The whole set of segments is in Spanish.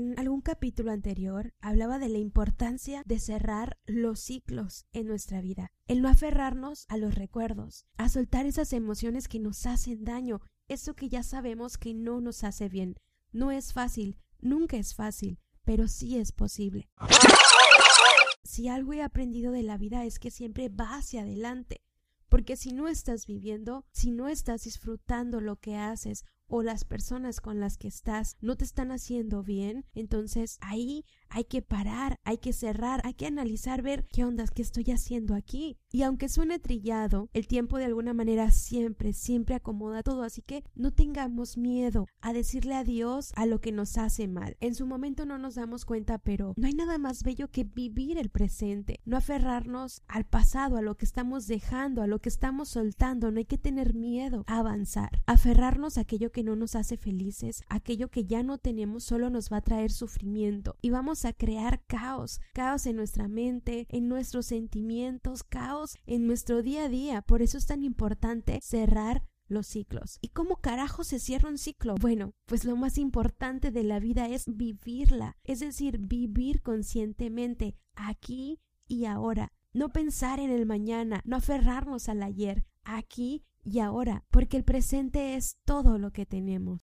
En algún capítulo anterior hablaba de la importancia de cerrar los ciclos en nuestra vida, el no aferrarnos a los recuerdos, a soltar esas emociones que nos hacen daño, eso que ya sabemos que no nos hace bien. No es fácil, nunca es fácil, pero sí es posible. Si algo he aprendido de la vida es que siempre va hacia adelante, porque si no estás viviendo, si no estás disfrutando lo que haces o las personas con las que estás no te están haciendo bien, entonces ahí hay que parar, hay que cerrar, hay que analizar, ver qué ondas, qué estoy haciendo aquí. Y aunque suene trillado, el tiempo de alguna manera siempre, siempre acomoda todo, así que no tengamos miedo a decirle adiós a lo que nos hace mal. En su momento no nos damos cuenta, pero no hay nada más bello que vivir el presente, no aferrarnos al pasado, a lo que estamos dejando, a lo que estamos soltando, no hay que tener miedo a avanzar, aferrarnos a aquello que no nos hace felices, aquello que ya no tenemos solo nos va a traer sufrimiento y vamos a crear caos, caos en nuestra mente, en nuestros sentimientos, caos en nuestro día a día. Por eso es tan importante cerrar los ciclos. ¿Y cómo carajo se cierra un ciclo? Bueno, pues lo más importante de la vida es vivirla, es decir, vivir conscientemente aquí y ahora. No pensar en el mañana, no aferrarnos al ayer, aquí y ahora, porque el presente es todo lo que tenemos.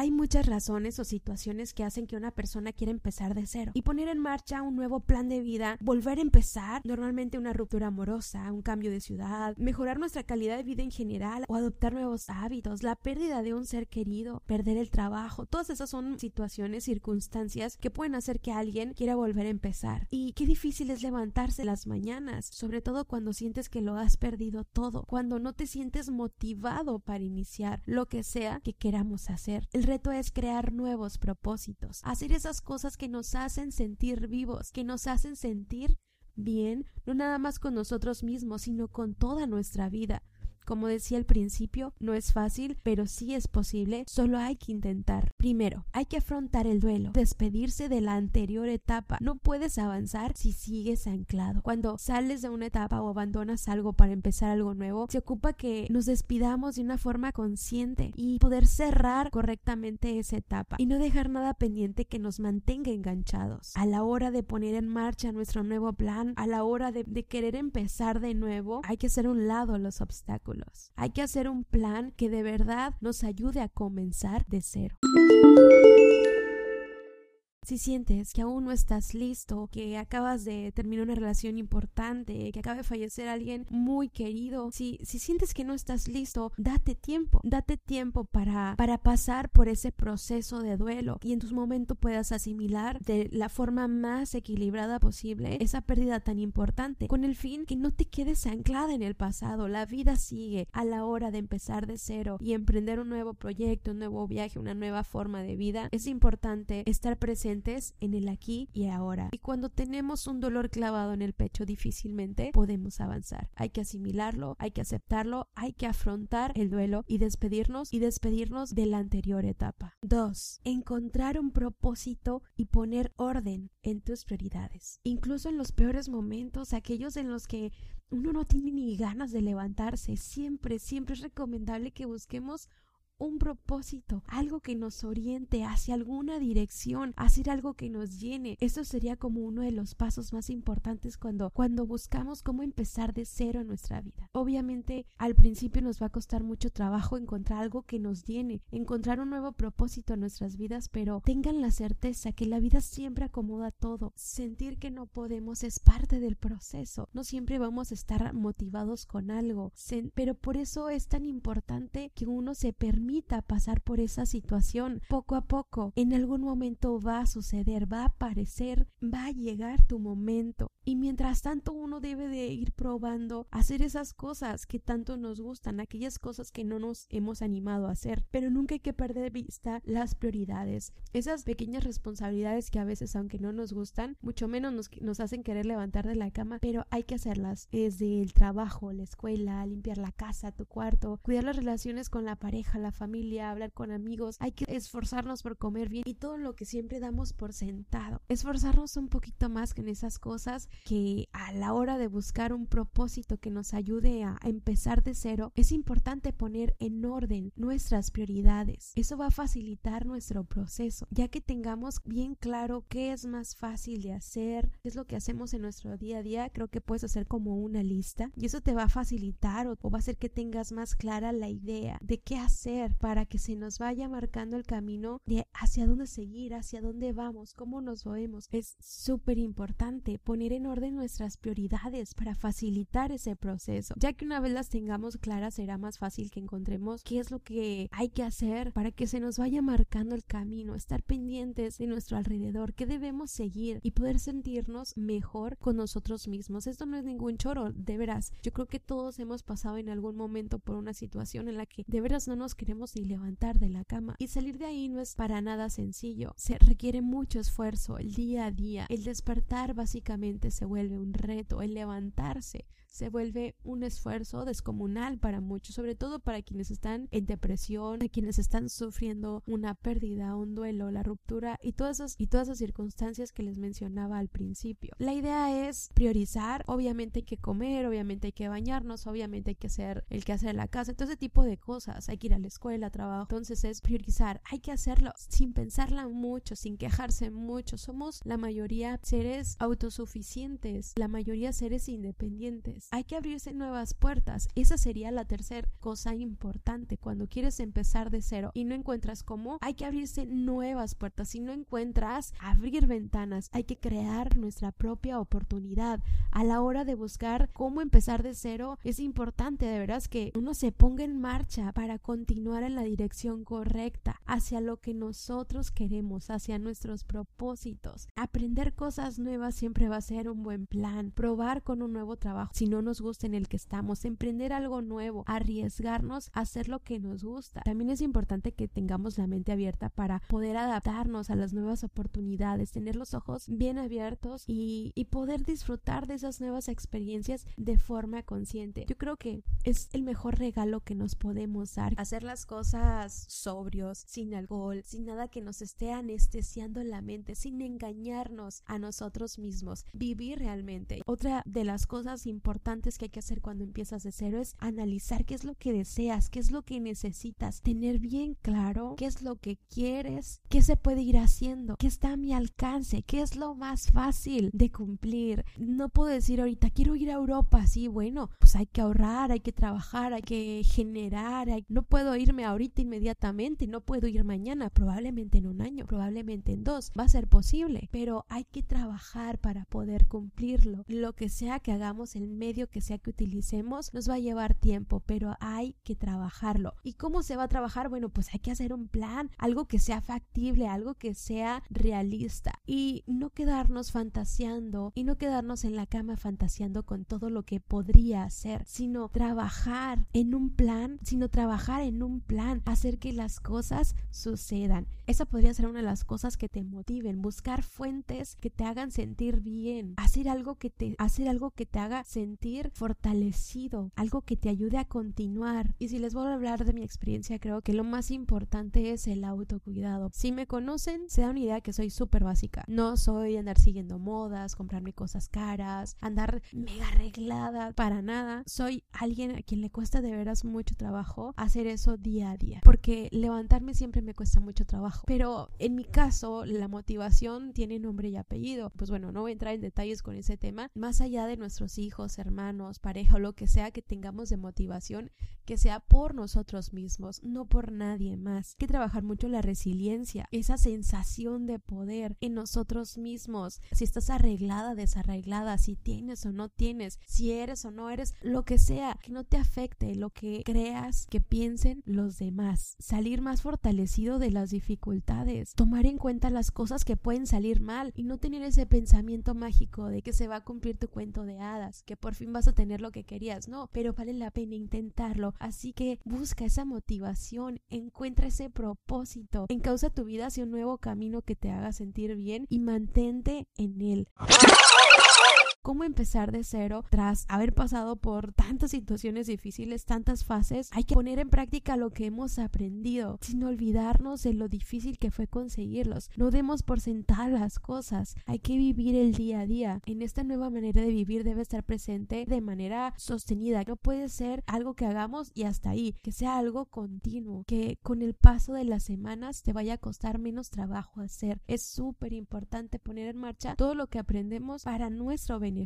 Hay muchas razones o situaciones que hacen que una persona quiera empezar de cero y poner en marcha un nuevo plan de vida, volver a empezar, normalmente una ruptura amorosa, un cambio de ciudad, mejorar nuestra calidad de vida en general o adoptar nuevos hábitos, la pérdida de un ser querido, perder el trabajo, todas esas son situaciones, circunstancias que pueden hacer que alguien quiera volver a empezar. Y qué difícil es levantarse las mañanas, sobre todo cuando sientes que lo has perdido todo, cuando no te sientes motivado para iniciar lo que sea que queramos hacer. Reto es crear nuevos propósitos, hacer esas cosas que nos hacen sentir vivos, que nos hacen sentir bien, no nada más con nosotros mismos, sino con toda nuestra vida. Como decía al principio, no es fácil, pero sí es posible, solo hay que intentar. Primero, hay que afrontar el duelo, despedirse de la anterior etapa. No puedes avanzar si sigues anclado. Cuando sales de una etapa o abandonas algo para empezar algo nuevo, se ocupa que nos despidamos de una forma consciente y poder cerrar correctamente esa etapa y no dejar nada pendiente que nos mantenga enganchados. A la hora de poner en marcha nuestro nuevo plan, a la hora de, querer empezar de nuevo, hay que hacer un lado los obstáculos. Hay que hacer un plan que de verdad nos ayude a comenzar de cero. Si sientes que aún no estás listo, que acabas de terminar una relación importante, que acaba de fallecer alguien muy querido, si, si sientes que no estás listo, date tiempo, date tiempo para, para pasar por ese proceso de duelo y en tus momentos puedas asimilar de la forma más equilibrada posible esa pérdida tan importante, con el fin que no te quedes anclada en el pasado. La vida sigue a la hora de empezar de cero y emprender un nuevo proyecto, un nuevo viaje, una nueva forma de vida. Es importante estar presente en el aquí y ahora. Y cuando tenemos un dolor clavado en el pecho difícilmente podemos avanzar. Hay que asimilarlo, hay que aceptarlo, hay que afrontar el duelo y despedirnos y despedirnos de la anterior etapa. 2. Encontrar un propósito y poner orden en tus prioridades. Incluso en los peores momentos, aquellos en los que uno no tiene ni ganas de levantarse, siempre, siempre es recomendable que busquemos un propósito, algo que nos oriente hacia alguna dirección, hacer algo que nos llene. Eso sería como uno de los pasos más importantes cuando, cuando buscamos cómo empezar de cero en nuestra vida. Obviamente al principio nos va a costar mucho trabajo encontrar algo que nos llene, encontrar un nuevo propósito en nuestras vidas, pero tengan la certeza que la vida siempre acomoda todo. Sentir que no podemos es parte del proceso. No siempre vamos a estar motivados con algo, pero por eso es tan importante que uno se permita pasar por esa situación poco a poco. En algún momento va a suceder, va a aparecer, va a llegar tu momento. Y mientras tanto uno debe de ir probando hacer esas cosas que tanto nos gustan, aquellas cosas que no nos hemos animado a hacer. Pero nunca hay que perder de vista las prioridades, esas pequeñas responsabilidades que a veces aunque no nos gustan, mucho menos nos, nos hacen querer levantar de la cama, pero hay que hacerlas. Desde el trabajo, la escuela, limpiar la casa, tu cuarto, cuidar las relaciones con la pareja, la familia, hablar con amigos, hay que esforzarnos por comer bien y todo lo que siempre damos por sentado. Esforzarnos un poquito más en esas cosas que a la hora de buscar un propósito que nos ayude a empezar de cero, es importante poner en orden nuestras prioridades. Eso va a facilitar nuestro proceso, ya que tengamos bien claro qué es más fácil de hacer, qué es lo que hacemos en nuestro día a día, creo que puedes hacer como una lista y eso te va a facilitar o, va a hacer que tengas más clara la idea de qué hacer para que se nos vaya marcando el camino de hacia dónde seguir, hacia dónde vamos, cómo nos movemos. Es súper importante poner en orden nuestras prioridades para facilitar ese proceso, ya que una vez las tengamos claras será más fácil que encontremos qué es lo que hay que hacer para que se nos vaya marcando el camino, estar pendientes de nuestro alrededor, qué debemos seguir y poder sentirnos mejor con nosotros mismos. Esto no es ningún choro, de veras. Yo creo que todos hemos pasado en algún momento por una situación en la que de veras no nos queremos ni levantar de la cama y salir de ahí no es para nada sencillo. Se requiere mucho esfuerzo el día a día. El despertar básicamente se vuelve un reto, el levantarse se vuelve un esfuerzo descomunal para muchos, sobre todo para quienes están en depresión, quienes están sufriendo una pérdida, un duelo, la ruptura y todas esas y todas esas circunstancias que les mencionaba al principio. La idea es priorizar, obviamente hay que comer, obviamente hay que bañarnos, obviamente hay que hacer el que hacer la casa, todo ese tipo de cosas, hay que ir a la escuela, trabajo. Entonces es priorizar, hay que hacerlo sin pensarla mucho, sin quejarse mucho. Somos la mayoría seres autosuficientes, la mayoría seres independientes hay que abrirse nuevas puertas. Esa sería la tercera cosa importante cuando quieres empezar de cero y no encuentras cómo. Hay que abrirse nuevas puertas. Si no encuentras abrir ventanas, hay que crear nuestra propia oportunidad. A la hora de buscar cómo empezar de cero, es importante de veras que uno se ponga en marcha para continuar en la dirección correcta hacia lo que nosotros queremos, hacia nuestros propósitos. Aprender cosas nuevas siempre va a ser un buen plan. Probar con un nuevo trabajo no nos gusta en el que estamos, emprender algo nuevo, arriesgarnos a hacer lo que nos gusta. También es importante que tengamos la mente abierta para poder adaptarnos a las nuevas oportunidades, tener los ojos bien abiertos y, poder disfrutar de esas nuevas experiencias de forma consciente. Yo creo que es el mejor regalo que nos podemos dar. Hacer las cosas sobrios, sin alcohol, sin nada que nos esté anestesiando la mente, sin engañarnos a nosotros mismos. Vivir realmente. Otra de las cosas importantes que hay que hacer cuando empiezas de cero es analizar qué es lo que deseas, qué es lo que necesitas, tener bien claro qué es lo que quieres, qué se puede ir haciendo, qué está a mi alcance, qué es lo más fácil de cumplir. No puedo decir ahorita quiero ir a Europa, sí, bueno, pues hay que ahorrar, hay que trabajar, hay que generar, no puedo irme ahorita inmediatamente, no puedo ir mañana, probablemente en un año, probablemente en dos, va a ser posible, pero hay que trabajar para poder cumplirlo. Lo que sea que hagamos en medio que sea que utilicemos nos va a llevar tiempo, pero hay que trabajarlo. ¿Y cómo se va a trabajar? Bueno, pues hay que hacer un plan, algo que sea factible, algo que sea realista y no quedarnos fantaseando y no quedarnos en la cama fantaseando con todo lo que podría hacer, sino trabajar en un plan, sino trabajar en un plan, hacer que las cosas sucedan. Esa podría ser una de las cosas que te motiven, buscar fuentes que te hagan sentir bien, hacer algo que te hacer algo que te haga sentir fortalecido, algo que te ayude a continuar. Y si les voy a hablar de mi experiencia, creo que lo más importante es el autocuidado. Si me conocen, se da una idea que soy súper básica. No soy andar siguiendo modas, comprarme cosas caras, andar mega arreglada, para nada. Soy alguien a quien le cuesta de veras mucho trabajo hacer eso día a día, porque levantarme siempre me cuesta mucho trabajo. Pero en mi caso, la motivación tiene nombre y apellido. Pues bueno, no voy a entrar en detalles con ese tema. Más allá de nuestros hijos, hermanos, pareja o lo que sea que tengamos de motivación, que sea por nosotros mismos, no por nadie más. Hay que trabajar mucho la resiliencia, esa sensación de poder en nosotros mismos. Si estás arreglada, desarreglada, si tienes o no tienes, si eres o no eres, lo que sea, que no te afecte lo que creas que piensen los demás. Salir más fortalecido de las dificultades, tomar en cuenta las cosas que pueden salir mal y no tener ese pensamiento mágico de que se va a cumplir tu cuento de hadas, que por fin vas a tener lo que querías, no, pero vale la pena intentarlo. Así que busca esa motivación, encuentra ese propósito, encausa tu vida hacia un nuevo camino que te haga sentir bien y mantente en él. Cómo empezar de cero tras haber pasado por tantas situaciones difíciles, tantas fases. Hay que poner en práctica lo que hemos aprendido sin olvidarnos de lo difícil que fue conseguirlos. No demos por sentadas las cosas. Hay que vivir el día a día. En esta nueva manera de vivir debe estar presente de manera sostenida. No puede ser algo que hagamos y hasta ahí. Que sea algo continuo. Que con el paso de las semanas te vaya a costar menos trabajo hacer. Es súper importante poner en marcha todo lo que aprendemos para nuestro beneficio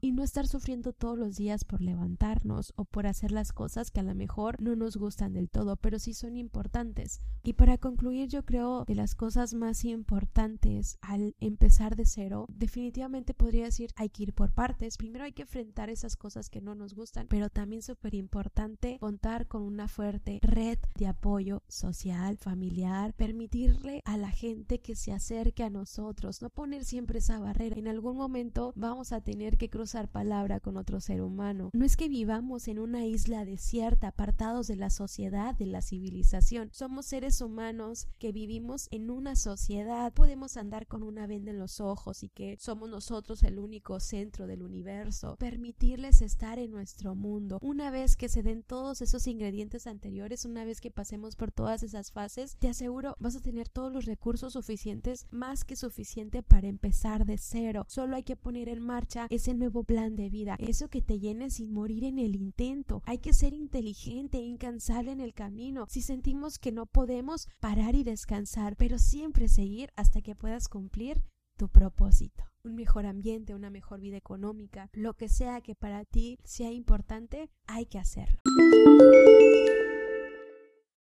y no estar sufriendo todos los días por levantarnos o por hacer las cosas que a lo mejor no nos gustan del todo, pero sí son importantes. Y para concluir, yo creo que las cosas más importantes al empezar de cero, definitivamente podría decir hay que ir por partes. Primero hay que enfrentar esas cosas que no nos gustan, pero también súper importante contar con una fuerte red de apoyo social, familiar, permitirle a la gente que se acerque a nosotros, no poner siempre esa barrera. En algún momento vamos a tener que cruzar palabra con otro ser humano. No es que vivamos en una isla desierta, apartados de la sociedad, de la civilización. Somos seres humanos que vivimos en una sociedad. Podemos andar con una venda en los ojos y que somos nosotros el único centro del universo. Permitirles estar en nuestro mundo. Una vez que se den todos esos ingredientes anteriores, una vez que pasemos por todas esas fases, te aseguro vas a tener todos los recursos suficientes, más que suficiente para empezar de cero. Solo hay que poner en marcha ese nuevo plan de vida, eso que te llene sin morir en el intento. Hay que ser inteligente incansable en el camino. Si sentimos que no podemos, parar y descansar, pero siempre seguir hasta que puedas cumplir tu propósito. Un mejor ambiente, una mejor vida económica, lo que sea que para ti sea importante, hay que hacerlo.